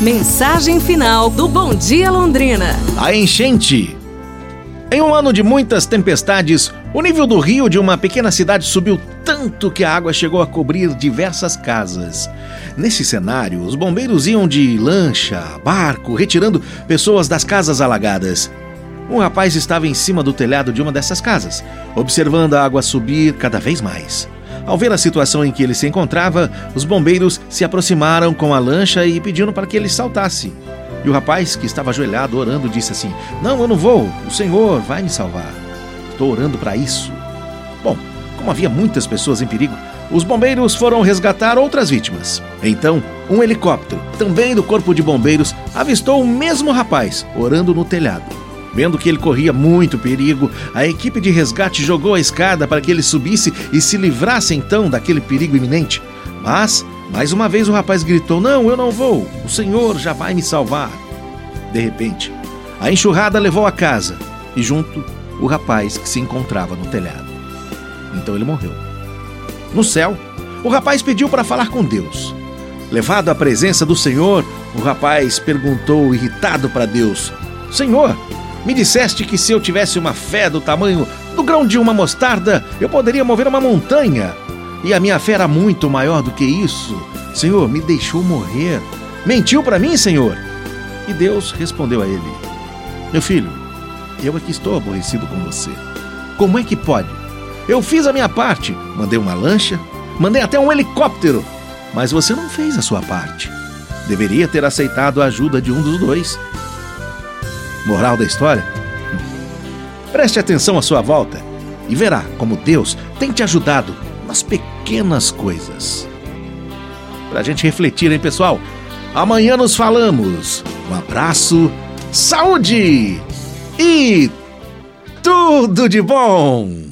Mensagem final do Bom Dia Londrina. A enchente. Em um ano de muitas tempestades, o nível do rio de uma pequena cidade subiu tanto que a água chegou a cobrir diversas casas. Nesse cenário, os bombeiros iam de lancha, barco, retirando pessoas das casas alagadas. Um rapaz estava em cima do telhado de uma dessas casas, observando a água subir cada vez mais. Ao ver a situação em que ele se encontrava, os bombeiros se aproximaram com a lancha e pediram para que ele saltasse. E o rapaz, que estava ajoelhado orando, disse assim: Não, eu não vou, o Senhor vai me salvar. Estou orando para isso. Bom, como havia muitas pessoas em perigo, os bombeiros foram resgatar outras vítimas. Então, um helicóptero, também do Corpo de Bombeiros, avistou o mesmo rapaz orando no telhado. Vendo que ele corria muito perigo, a equipe de resgate jogou a escada para que ele subisse e se livrasse então daquele perigo iminente. Mas mais uma vez o rapaz gritou: Não, eu não vou, o Senhor já vai me salvar. De repente, a enxurrada levou a casa e, junto, o rapaz que se encontrava no telhado. Então ele morreu. No céu, o rapaz pediu para falar com Deus. Levado à presença do Senhor, o rapaz perguntou, irritado para Deus: Senhor, me disseste que se eu tivesse uma fé do tamanho do grão de uma mostarda, eu poderia mover uma montanha. E a minha fé era muito maior do que isso. Senhor, me deixou morrer. Mentiu para mim, Senhor? E Deus respondeu a ele: Meu filho, eu aqui estou aborrecido com você. Como é que pode? Eu fiz a minha parte, mandei uma lancha, mandei até um helicóptero, mas você não fez a sua parte. Deveria ter aceitado a ajuda de um dos dois. Moral da história? Preste atenção à sua volta e verá como Deus tem te ajudado nas pequenas coisas. Pra gente refletir, hein, pessoal? Amanhã nos falamos. Um abraço, saúde e tudo de bom!